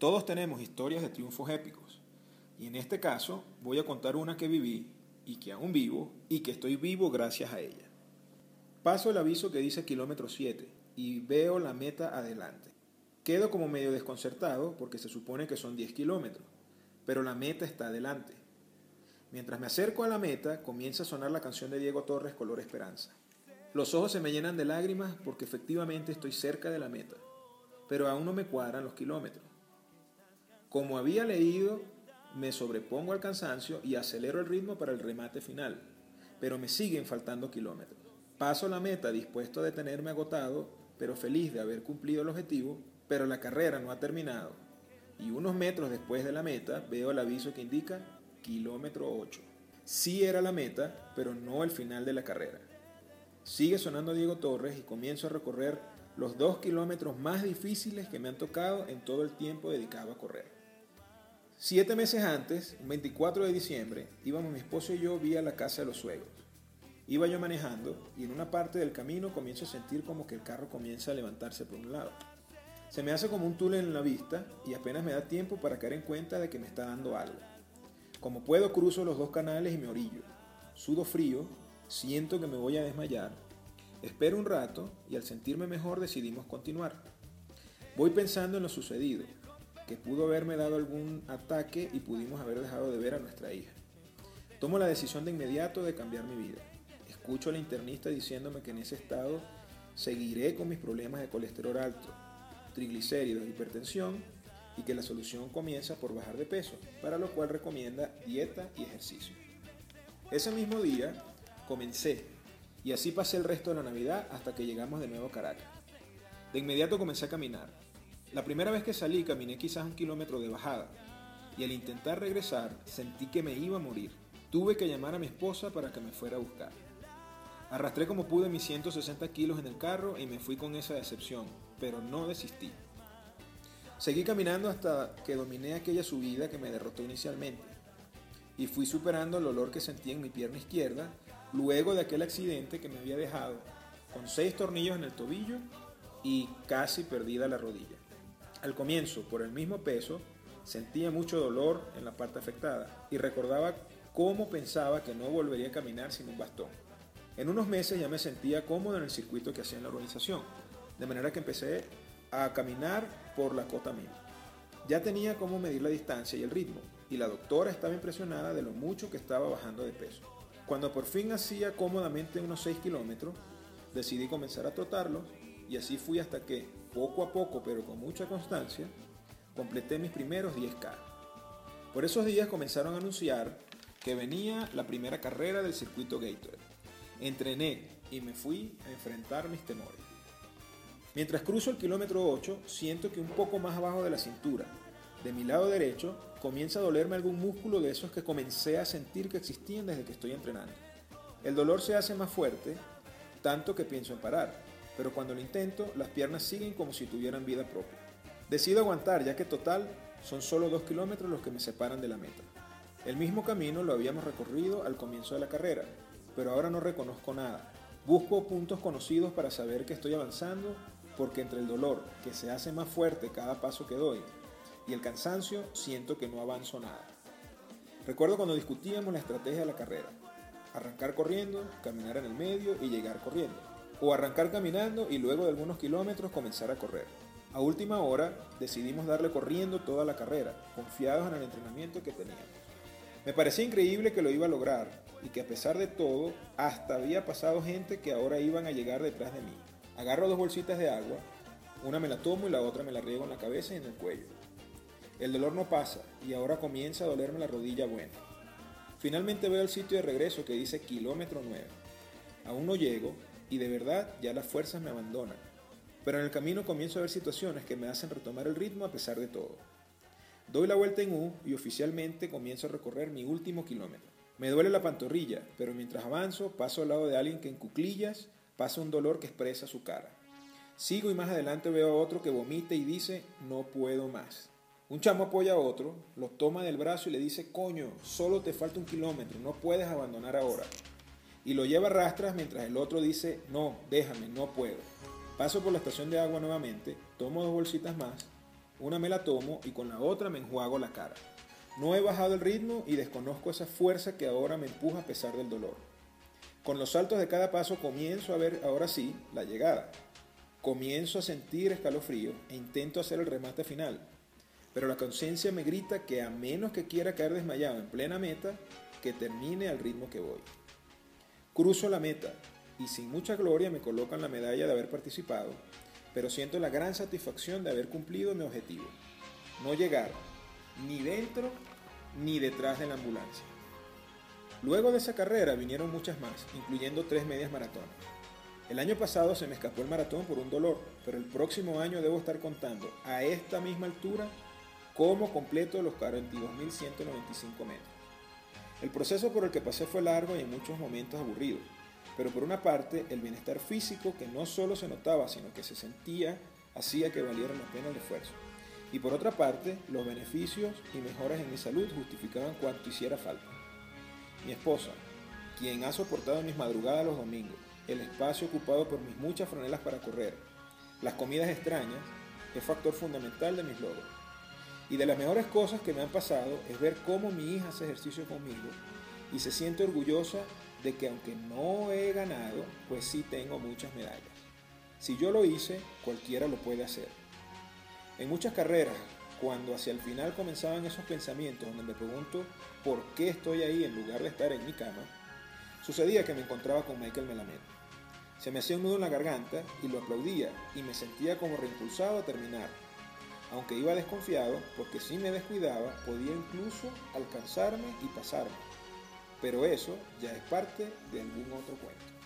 Todos tenemos historias de triunfos épicos. Y en este caso voy a contar una que viví y que aún vivo y que estoy vivo gracias a ella. Paso el aviso que dice kilómetro 7 y veo la meta adelante. Quedo como medio desconcertado porque se supone que son 10 kilómetros, pero la meta está adelante. Mientras me acerco a la meta, comienza a sonar la canción de Diego Torres Color Esperanza. Los ojos se me llenan de lágrimas porque efectivamente estoy cerca de la meta, pero aún no me cuadran los kilómetros. Como había leído, me sobrepongo al cansancio y acelero el ritmo para el remate final, pero me siguen faltando kilómetros. Paso la meta dispuesto a detenerme agotado, pero feliz de haber cumplido el objetivo, pero la carrera no ha terminado. Y unos metros después de la meta veo el aviso que indica kilómetro 8. Sí era la meta, pero no el final de la carrera. Sigue sonando Diego Torres y comienzo a recorrer los dos kilómetros más difíciles que me han tocado en todo el tiempo dedicado a correr. Siete meses antes, un 24 de diciembre, íbamos mi esposo y yo vía la casa de los suegros. Iba yo manejando y en una parte del camino comienzo a sentir como que el carro comienza a levantarse por un lado. Se me hace como un túnel en la vista y apenas me da tiempo para caer en cuenta de que me está dando algo. Como puedo cruzo los dos canales y me orillo. Sudo frío, siento que me voy a desmayar. Espero un rato y al sentirme mejor decidimos continuar. Voy pensando en lo sucedido pudo haberme dado algún ataque y pudimos haber dejado de ver a nuestra hija. Tomo la decisión de inmediato de cambiar mi vida. Escucho a la internista diciéndome que en ese estado seguiré con mis problemas de colesterol alto, triglicéridos, hipertensión y que la solución comienza por bajar de peso, para lo cual recomienda dieta y ejercicio. Ese mismo día comencé y así pasé el resto de la Navidad hasta que llegamos de nuevo a Caracas. De inmediato comencé a caminar, la primera vez que salí caminé quizás un kilómetro de bajada y al intentar regresar sentí que me iba a morir. Tuve que llamar a mi esposa para que me fuera a buscar. Arrastré como pude mis 160 kilos en el carro y me fui con esa decepción, pero no desistí. Seguí caminando hasta que dominé aquella subida que me derrotó inicialmente y fui superando el olor que sentía en mi pierna izquierda luego de aquel accidente que me había dejado con seis tornillos en el tobillo y casi perdida la rodilla. Al comienzo, por el mismo peso, sentía mucho dolor en la parte afectada y recordaba cómo pensaba que no volvería a caminar sin un bastón. En unos meses ya me sentía cómodo en el circuito que hacía en la organización, de manera que empecé a caminar por la cota misma. Ya tenía cómo medir la distancia y el ritmo, y la doctora estaba impresionada de lo mucho que estaba bajando de peso. Cuando por fin hacía cómodamente unos 6 kilómetros, decidí comenzar a trotarlo y así fui hasta que, poco a poco pero con mucha constancia, completé mis primeros 10K. Por esos días comenzaron a anunciar que venía la primera carrera del circuito Gatorade. Entrené y me fui a enfrentar mis temores. Mientras cruzo el kilómetro 8, siento que un poco más abajo de la cintura, de mi lado derecho, comienza a dolerme algún músculo de esos que comencé a sentir que existían desde que estoy entrenando. El dolor se hace más fuerte, tanto que pienso en parar, pero cuando lo intento, las piernas siguen como si tuvieran vida propia. Decido aguantar, ya que total son solo dos kilómetros los que me separan de la meta. El mismo camino lo habíamos recorrido al comienzo de la carrera, pero ahora no reconozco nada. Busco puntos conocidos para saber que estoy avanzando, porque entre el dolor, que se hace más fuerte cada paso que doy, y el cansancio, siento que no avanzo nada. Recuerdo cuando discutíamos la estrategia de la carrera. Arrancar corriendo, caminar en el medio y llegar corriendo o arrancar caminando y luego de algunos kilómetros comenzar a correr. A última hora decidimos darle corriendo toda la carrera, confiados en el entrenamiento que teníamos. Me parecía increíble que lo iba a lograr y que a pesar de todo, hasta había pasado gente que ahora iban a llegar detrás de mí. Agarro dos bolsitas de agua, una me la tomo y la otra me la riego en la cabeza y en el cuello. El dolor no pasa y ahora comienza a dolerme la rodilla buena. Finalmente veo el sitio de regreso que dice kilómetro 9. Aún no llego, y de verdad ya las fuerzas me abandonan. Pero en el camino comienzo a ver situaciones que me hacen retomar el ritmo a pesar de todo. Doy la vuelta en U y oficialmente comienzo a recorrer mi último kilómetro. Me duele la pantorrilla, pero mientras avanzo paso al lado de alguien que en cuclillas pasa un dolor que expresa su cara. Sigo y más adelante veo a otro que vomita y dice, no puedo más. Un chamo apoya a otro, lo toma del brazo y le dice, coño, solo te falta un kilómetro, no puedes abandonar ahora y lo lleva a rastras mientras el otro dice, no, déjame, no puedo. Paso por la estación de agua nuevamente, tomo dos bolsitas más una me la tomo y con la otra me enjuago la cara. No he bajado el ritmo y desconozco esa fuerza que ahora me empuja a pesar del dolor. Con los saltos de cada paso comienzo a ver ahora sí la llegada. Comienzo a sentir escalofrío e intento hacer el remate final. Pero la conciencia me grita que a menos que quiera caer desmayado en plena meta, que termine al ritmo que voy. Cruzo la meta y sin mucha gloria me colocan la medalla de haber participado, pero siento la gran satisfacción de haber cumplido mi objetivo. No llegar ni dentro ni detrás de la ambulancia. Luego de esa carrera vinieron muchas más, incluyendo tres medias maratones. El año pasado se me escapó el maratón por un dolor, pero el próximo año debo estar contando a esta misma altura cómo completo los 42.195 metros. El proceso por el que pasé fue largo y en muchos momentos aburrido, pero por una parte el bienestar físico que no solo se notaba, sino que se sentía, hacía que valiera la pena el esfuerzo. Y por otra parte, los beneficios y mejoras en mi salud justificaban cuanto hiciera falta. Mi esposa, quien ha soportado mis madrugadas los domingos, el espacio ocupado por mis muchas franelas para correr, las comidas extrañas, es factor fundamental de mis logros. Y de las mejores cosas que me han pasado es ver cómo mi hija hace ejercicio conmigo y se siente orgullosa de que aunque no he ganado, pues sí tengo muchas medallas. Si yo lo hice, cualquiera lo puede hacer. En muchas carreras, cuando hacia el final comenzaban esos pensamientos donde me pregunto por qué estoy ahí en lugar de estar en mi cama, sucedía que me encontraba con Michael Melamed. Se me hacía un nudo en la garganta y lo aplaudía y me sentía como reimpulsado a terminar, aunque iba desconfiado porque si me descuidaba podía incluso alcanzarme y pasarme. Pero eso ya es parte de algún otro cuento.